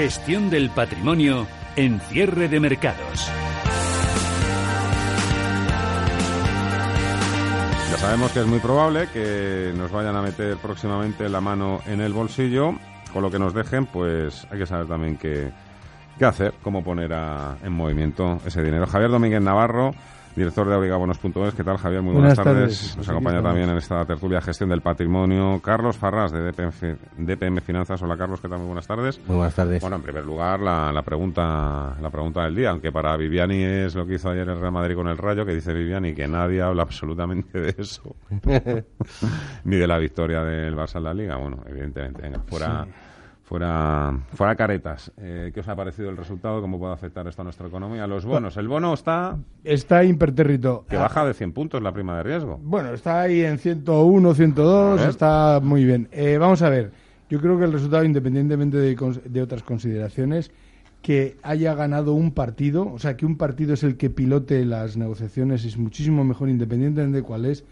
Gestión del patrimonio en cierre de mercados. Ya sabemos que es muy probable que nos vayan a meter próximamente la mano en el bolsillo, con lo que nos dejen, pues hay que saber también qué, qué hacer, cómo poner a- en movimiento ese dinero. Javier Domínguez Navarro, director de abrigabonos.es. ¿Qué tal, Javier? Muy buenas, Buenas tardes. tardes. Nos acompaña también en esta tertulia Gestión del Patrimonio Carlos Farrás, de DPM, DPM Finanzas. Hola, Carlos, ¿qué tal? Muy buenas tardes. Muy buenas tardes. Bueno, en primer lugar, la, la pregunta la pregunta del día, aunque para Viviani es lo que hizo ayer el Real Madrid con el Rayo, que dice Viviani que nadie habla absolutamente de eso, ni de la victoria del Barça en la Liga. Bueno, evidentemente, venga, fuera, fuera, fuera caretas. Eh, ¿Qué os ha parecido el resultado? ¿Cómo puede afectar esto a nuestra economía? Los bonos. El bono está Está impertérrito. que baja de 100 puntos la prima de riesgo. Bueno, está ahí en 101, 102, A ver. está muy bien. Eh, vamos a ver, yo creo que el resultado, independientemente de, de otras consideraciones, que haya ganado un partido, o sea, que un partido es el que pilote las negociaciones, es muchísimo mejor, independientemente de cuál es,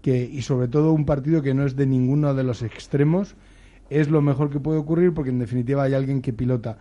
que, y sobre todo un partido que no es de ninguno de los extremos, es lo mejor que puede ocurrir porque en definitiva hay alguien que pilota.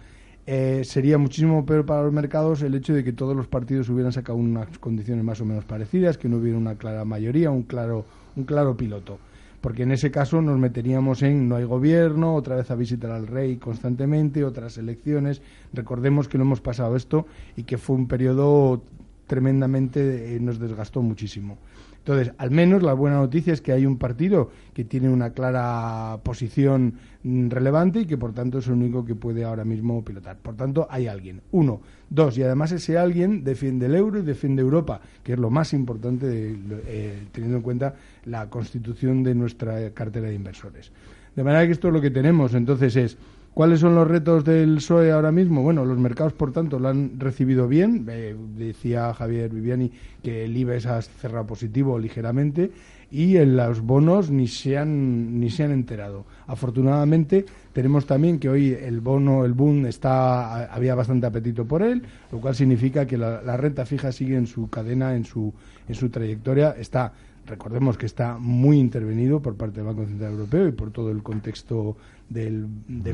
Eh, sería muchísimo peor para los mercados el hecho de que todos los partidos hubieran sacado unas condiciones más o menos parecidas, que no hubiera una clara mayoría, un claro, un claro piloto. Porque en ese caso nos meteríamos en no hay gobierno, otra vez a visitar al rey constantemente, otras elecciones. Recordemos que lo hemos pasado esto y que fue un periodo tremendamente, eh, nos desgastó muchísimo. Entonces, al menos la buena noticia es que hay un partido que tiene una clara posición mm, relevante y que por tanto es el único que puede ahora mismo pilotar. Por tanto, hay alguien. Uno. Dos. Y además ese alguien defiende el euro y defiende Europa, que es lo más importante de- eh, teniendo en cuenta la constitución de nuestra cartera de inversores. De manera que esto es lo que tenemos. Entonces es, ¿cuáles son los retos del PSOE ahora mismo? Bueno, los mercados, por tanto, lo han recibido bien. Eh, decía Javier Viviani que el IBEX ha cerrado positivo ligeramente y en los bonos ni se han ni se han enterado. Afortunadamente tenemos también que hoy el bono, el boom está había bastante apetito por él, lo cual significa que la, la renta fija sigue en su cadena, en su en su trayectoria, está recordemos que está muy intervenido por parte del Banco Central Europeo y por todo el contexto del,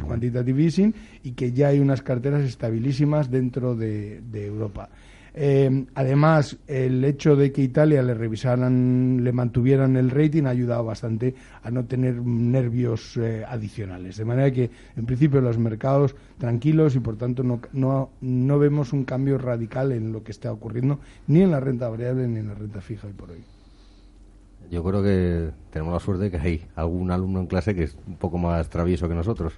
quantitative easing y que ya hay unas carteras estabilísimas dentro de, de Europa. Eh, además, el hecho de que Italia le revisaran, le mantuvieran el rating ha ayudado bastante a no tener nervios eh, adicionales. De manera que, en principio, los mercados tranquilos y, por tanto, no, no, no vemos un cambio radical en lo que está ocurriendo ni en la renta variable ni en la renta fija hoy por hoy. Yo creo que tenemos la suerte de que hay algún alumno en clase que es un poco más travieso que nosotros.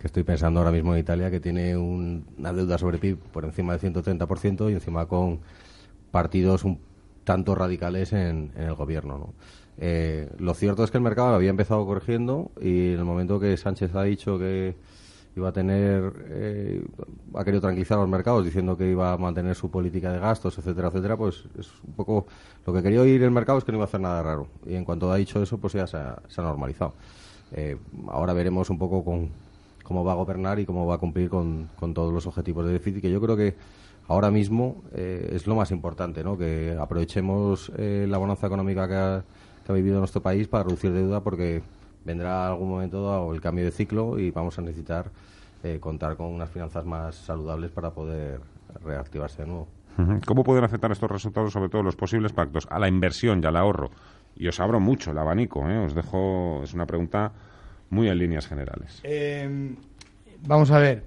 Que estoy pensando ahora mismo en Italia, que tiene un- una deuda sobre PIB por encima del 130% y encima con partidos un tanto radicales en, en el gobierno. ¿no? Eh, lo cierto es que el mercado había empezado corrigiendo y en el momento que Sánchez ha dicho que iba a tener, eh, ha querido tranquilizar los mercados diciendo que iba a mantener su política de gastos, etcétera, etcétera, pues es un poco lo que quería oír el mercado es que no iba a hacer nada raro. Y en cuanto ha dicho eso, pues ya se ha, normalizado. Eh, ahora veremos un poco con, cómo va a gobernar y cómo va a cumplir con, todos los objetivos de déficit, que yo creo que ahora mismo eh, es lo más importante, ¿no? que aprovechemos la bonanza económica que ha, que ha vivido nuestro país para reducir deuda, porque vendrá algún momento dado el cambio de ciclo y vamos a necesitar eh, contar con unas finanzas más saludables para poder reactivarse de nuevo. ¿Cómo pueden afectar estos resultados, sobre todo los posibles pactos, a la inversión y al ahorro? Y os abro mucho el abanico, ¿eh? os dejo, es una pregunta muy en líneas generales. Eh, vamos a ver.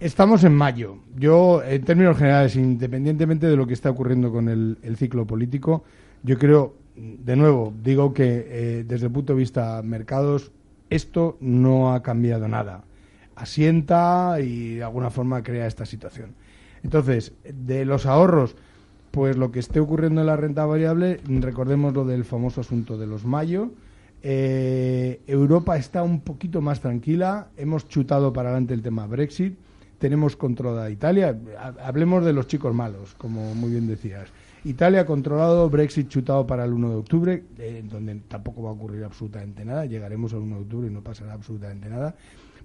Estamos en mayo. Yo, en términos generales, independientemente de lo que está ocurriendo con el, el ciclo político, yo creo, de nuevo, digo que eh, desde el punto de vista mercados, esto no ha cambiado nada. Asienta y de alguna forma crea esta situación. Entonces, de los ahorros, pues lo que esté ocurriendo en la renta variable, recordemos lo del famoso asunto de los mayo. Eh, Europa está un poquito más tranquila, hemos chutado para adelante el tema Brexit, tenemos controlada Italia, hablemos de los chicos malos, como muy bien decías. Italia controlado, Brexit chutado para el 1 de octubre, eh, donde tampoco va a ocurrir absolutamente nada, llegaremos al 1 de octubre y no pasará absolutamente nada.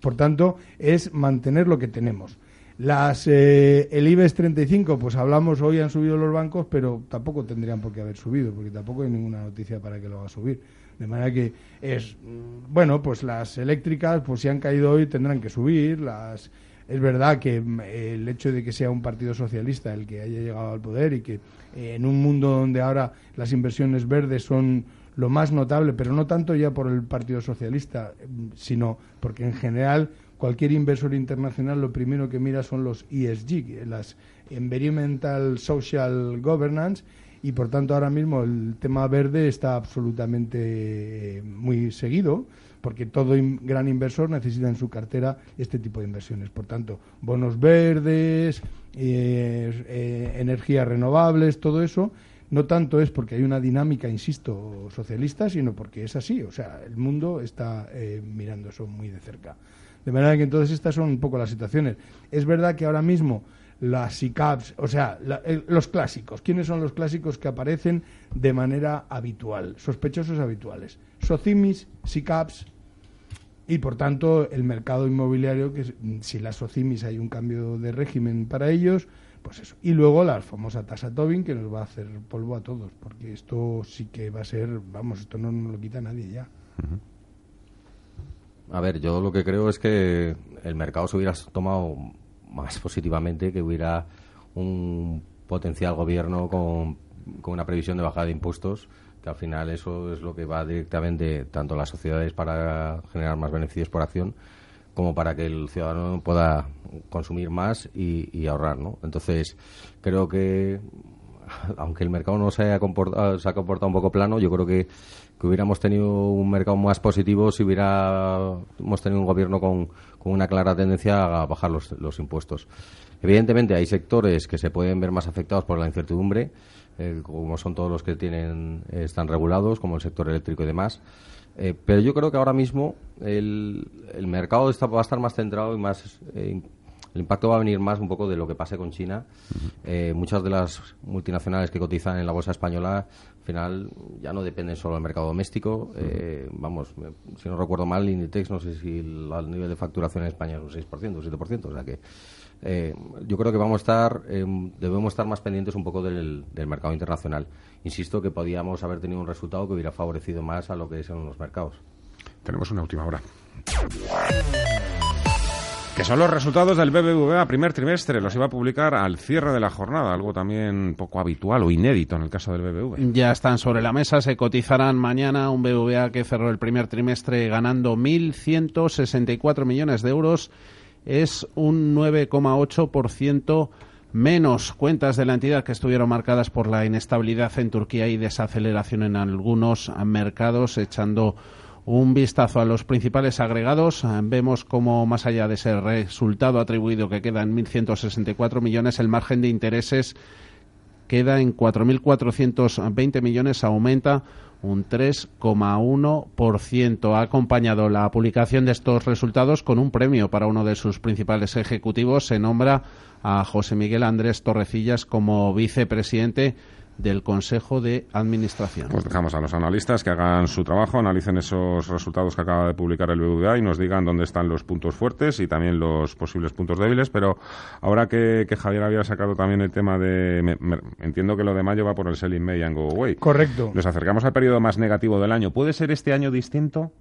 Por tanto, es mantener lo que tenemos. Las, eh, el IBEX 35, pues hablamos hoy han subido los bancos, pero tampoco tendrían por qué haber subido, porque tampoco hay ninguna noticia para que lo haga subir. De manera que es, mm, bueno, pues las eléctricas, pues si han caído hoy tendrán que subir. Las, es verdad que mm, el hecho de que sea un partido socialista el que haya llegado al poder y que eh, en un mundo donde ahora las inversiones verdes son lo más notable, pero no tanto ya por el Partido Socialista, mm, sino porque en general cualquier inversor internacional lo primero que mira son los ESG, las Environmental Social Governance, y por tanto ahora mismo el tema verde está absolutamente eh, muy seguido porque todo gran inversor necesita en su cartera este tipo de inversiones. Por tanto, bonos verdes, eh, eh, energías renovables, todo eso, no tanto es porque hay una dinámica, insisto, socialista, sino porque es así. O sea, el mundo está mirando eso muy de cerca. De manera que entonces estas son un poco las situaciones. Es verdad que ahora mismo las ICAPs, o sea, los clásicos. ¿Quiénes son los clásicos que aparecen de manera habitual? Sospechosos habituales. Socimis, SICAPs y, por tanto, el mercado inmobiliario, que si las Socimis hay un cambio de régimen para ellos, pues eso. Y luego la famosa tasa Tobin, que nos va a hacer polvo a todos, porque esto sí que va a ser, vamos, esto no lo quita nadie ya. A ver, yo lo que creo es que el mercado se hubiera tomado más positivamente, que hubiera un potencial gobierno con, una previsión de bajada de impuestos, que al final eso es lo que va directamente tanto a las sociedades para generar más beneficios por acción, como para que el ciudadano pueda consumir más y, ahorrar, ¿no? Entonces, creo que aunque el mercado no se haya comportado, se ha comportado un poco plano, yo creo que que hubiéramos tenido un mercado más positivo si hubiéramos tenido un gobierno con, una clara tendencia a bajar los, los, impuestos. Evidentemente hay sectores que se pueden ver más afectados por la incertidumbre, eh, como son todos los que tienen están regulados, como el sector eléctrico y demás. Eh, pero yo creo que ahora mismo el, el mercado está, va a estar más centrado y más eh, el impacto va a venir más un poco de lo que pase con China. Eh, muchas de las multinacionales que cotizan en la bolsa española, al final, ya no dependen solo del mercado doméstico. Eh, vamos, si no recuerdo mal, Inditex, no sé si el, nivel de facturación en España es un 6%, un 7%. O sea que eh, yo creo que vamos a estar, debemos estar más pendientes un poco del, del, mercado internacional. Insisto que podíamos haber tenido un resultado que hubiera favorecido más a lo que son los mercados. Tenemos una última hora que son los resultados del BBVA primer trimestre. Los iba a publicar al cierre de la jornada, algo también poco habitual o inédito en el caso del BBVA. Ya están sobre la mesa, se cotizarán mañana un BBVA que cerró el primer trimestre ganando 1.164 millones de euros. Es un 9,8% menos cuentas de la entidad que estuvieron marcadas por la inestabilidad en Turquía y desaceleración en algunos mercados, echando un vistazo a los principales agregados, vemos como más allá de ese resultado atribuido que queda en 1.164 millones, el margen de intereses queda en 4.420 millones, aumenta un 3,1%. Ha acompañado la publicación de estos resultados con un premio para uno de sus principales ejecutivos. Se nombra a José Miguel Andrés Torrecillas como vicepresidente del Consejo de Administración. Pues dejamos a los analistas que hagan su trabajo, analicen esos resultados que acaba de publicar el BBVA y nos digan dónde están los puntos fuertes y también los posibles puntos débiles. Pero ahora que, Javier había sacado también el tema de. entiendo que lo de mayo va por el Selling May and Go Away. Correcto. Nos acercamos al periodo más negativo del año. ¿Puede ser este año distinto?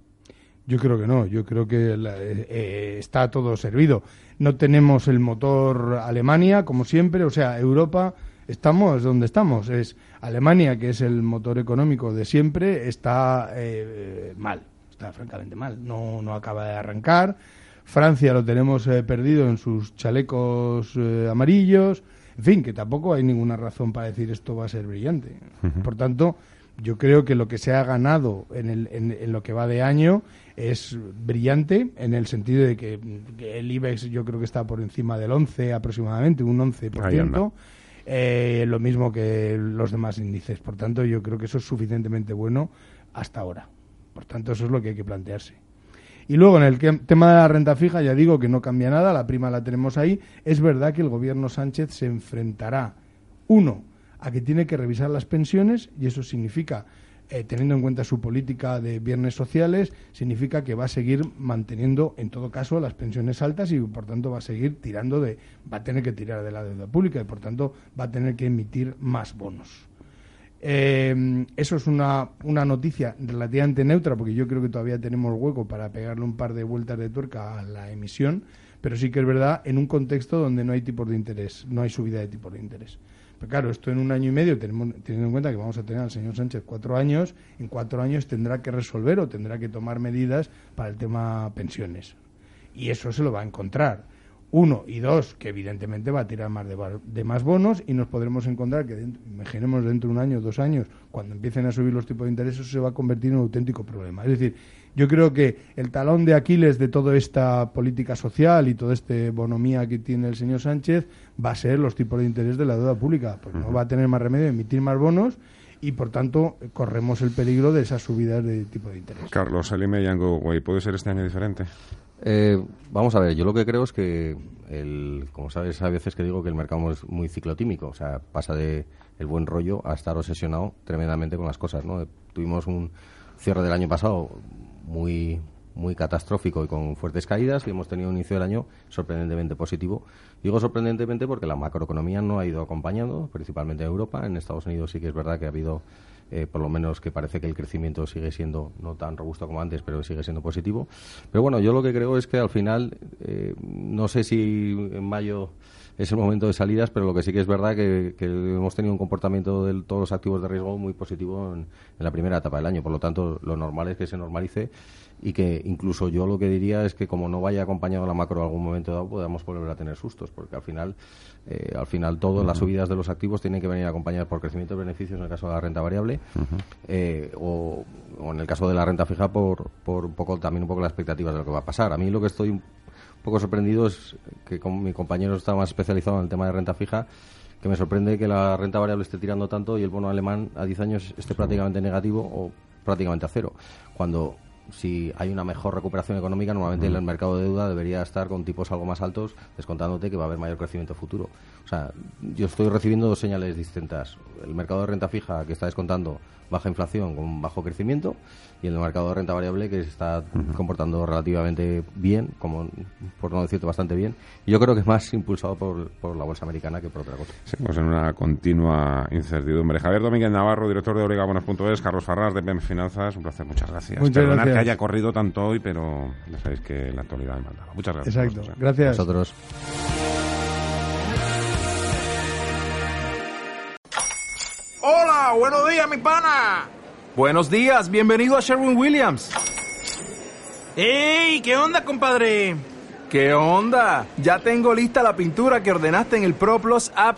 Yo creo que no, yo creo que eh, eh, está todo servido. No tenemos el motor Alemania, como siempre, o sea, Europa estamos donde estamos. Es Alemania, que es el motor económico de siempre, está eh, mal, está francamente mal. No, no acaba de arrancar. Francia lo tenemos eh, perdido en sus chalecos eh, amarillos. En fin, que tampoco hay ninguna razón para decir esto va a ser brillante. Por tanto, yo creo que lo que se ha ganado en, el, en, lo que va de año es brillante en el sentido de que, el IBEX yo creo que está por encima del 11 aproximadamente, un 11%. Eh, lo mismo que los demás índices. Por tanto, yo creo que eso es suficientemente bueno hasta ahora. Por tanto, eso es lo que hay que plantearse. Y luego en el tema de la renta fija, ya digo que no cambia nada, la prima la tenemos ahí. Es verdad que el gobierno Sánchez se enfrentará, uno, a que tiene que revisar las pensiones, y eso significa, eh, teniendo en cuenta su política de viernes sociales, significa que va a seguir manteniendo, en todo caso, las pensiones altas y, por tanto, va a seguir tirando de, va a tener que tirar de la deuda pública y, por tanto, va a tener que emitir más bonos. Eh, eso es una, una noticia relativamente neutra, porque yo creo que todavía tenemos hueco para pegarle un par de vueltas de tuerca a la emisión, pero sí que es verdad en un contexto donde no hay tipos de interés, no hay subida de tipos de interés. Pero claro, esto en un año y medio, tenemos, teniendo en cuenta que vamos a tener al señor Sánchez cuatro años, en cuatro años tendrá que resolver o tendrá que tomar medidas para el tema pensiones. Y eso se lo va a encontrar. Uno y dos, que evidentemente va a tirar más de, más bonos y nos podremos encontrar que, dentro, imaginemos dentro de un año, dos años, cuando empiecen a subir los tipos de interés, eso se va a convertir en un auténtico problema. Es decir, yo creo que el talón de Aquiles de toda esta política social y toda esta bonomía que tiene el señor Sánchez va a ser los tipos de interés de la deuda pública, porque no va a tener más remedio emitir más bonos y por tanto corremos el peligro de esas subidas de tipo de interés. Carlos, Salime Yango, ¿puede ser este año diferente? Eh, vamos a ver, yo lo que creo es que, el, como sabes, a veces que digo que el mercado es muy ciclotímico, o sea, pasa de el buen rollo a estar obsesionado tremendamente con las cosas, ¿no? Tuvimos un cierre del año pasado muy muy catastrófico y con fuertes caídas y hemos tenido un inicio del año sorprendentemente positivo. Digo sorprendentemente porque la macroeconomía no ha ido acompañando, principalmente en Europa. En Estados Unidos sí que es verdad que ha habido eh, por lo menos que parece que el crecimiento sigue siendo no tan robusto como antes, pero sigue siendo positivo. Pero bueno, yo lo que creo es que al final, eh, no sé si en mayo es el momento de salidas, pero lo que sí que es verdad que, que hemos tenido un comportamiento de todos los activos de riesgo muy positivo en, en la primera etapa del año. Por lo tanto, lo normal es que se normalice y que incluso yo lo que diría es que como no vaya acompañado la macro en algún momento dado podamos volver a tener sustos porque al final eh, al final todas las subidas de los activos tienen que venir acompañadas por crecimiento de beneficios en el caso de la renta variable eh, o, en el caso de la renta fija por, por un poco también un poco las expectativas de lo que va a pasar. A mí lo que estoy poco sorprendido es que como mi compañero está más especializado en el tema de renta fija que me sorprende que la renta variable esté tirando tanto y el bono alemán a 10 años esté prácticamente negativo o prácticamente a cero cuando si hay una mejor recuperación económica, normalmente el mercado de deuda debería estar con tipos algo más altos, descontándote que va a haber mayor crecimiento futuro. O sea, yo estoy recibiendo dos señales distintas. El mercado de renta fija que está descontando baja inflación con bajo crecimiento y el mercado de renta variable que se está comportando relativamente bien, como por no decirte bastante bien. Y yo creo que es más impulsado por, por la bolsa americana que por otra cosa. Seguimos en una continua incertidumbre. Javier Domínguez Navarro, director de Oregabonos.es, Carlos Farrar de PEM Finanzas, un placer, muchas gracias. Muchas gracias. Que haya corrido tanto hoy, pero ya sabéis que la actualidad demanda. Muchas gracias. Exacto, gracias. Nosotros. Hola, buenos días, mi pana. Buenos días, bienvenido a Sherwin Williams. ¡Ey! ¿Qué onda, compadre? ¿Qué onda? Ya tengo lista la pintura que ordenaste en el ProPlus app.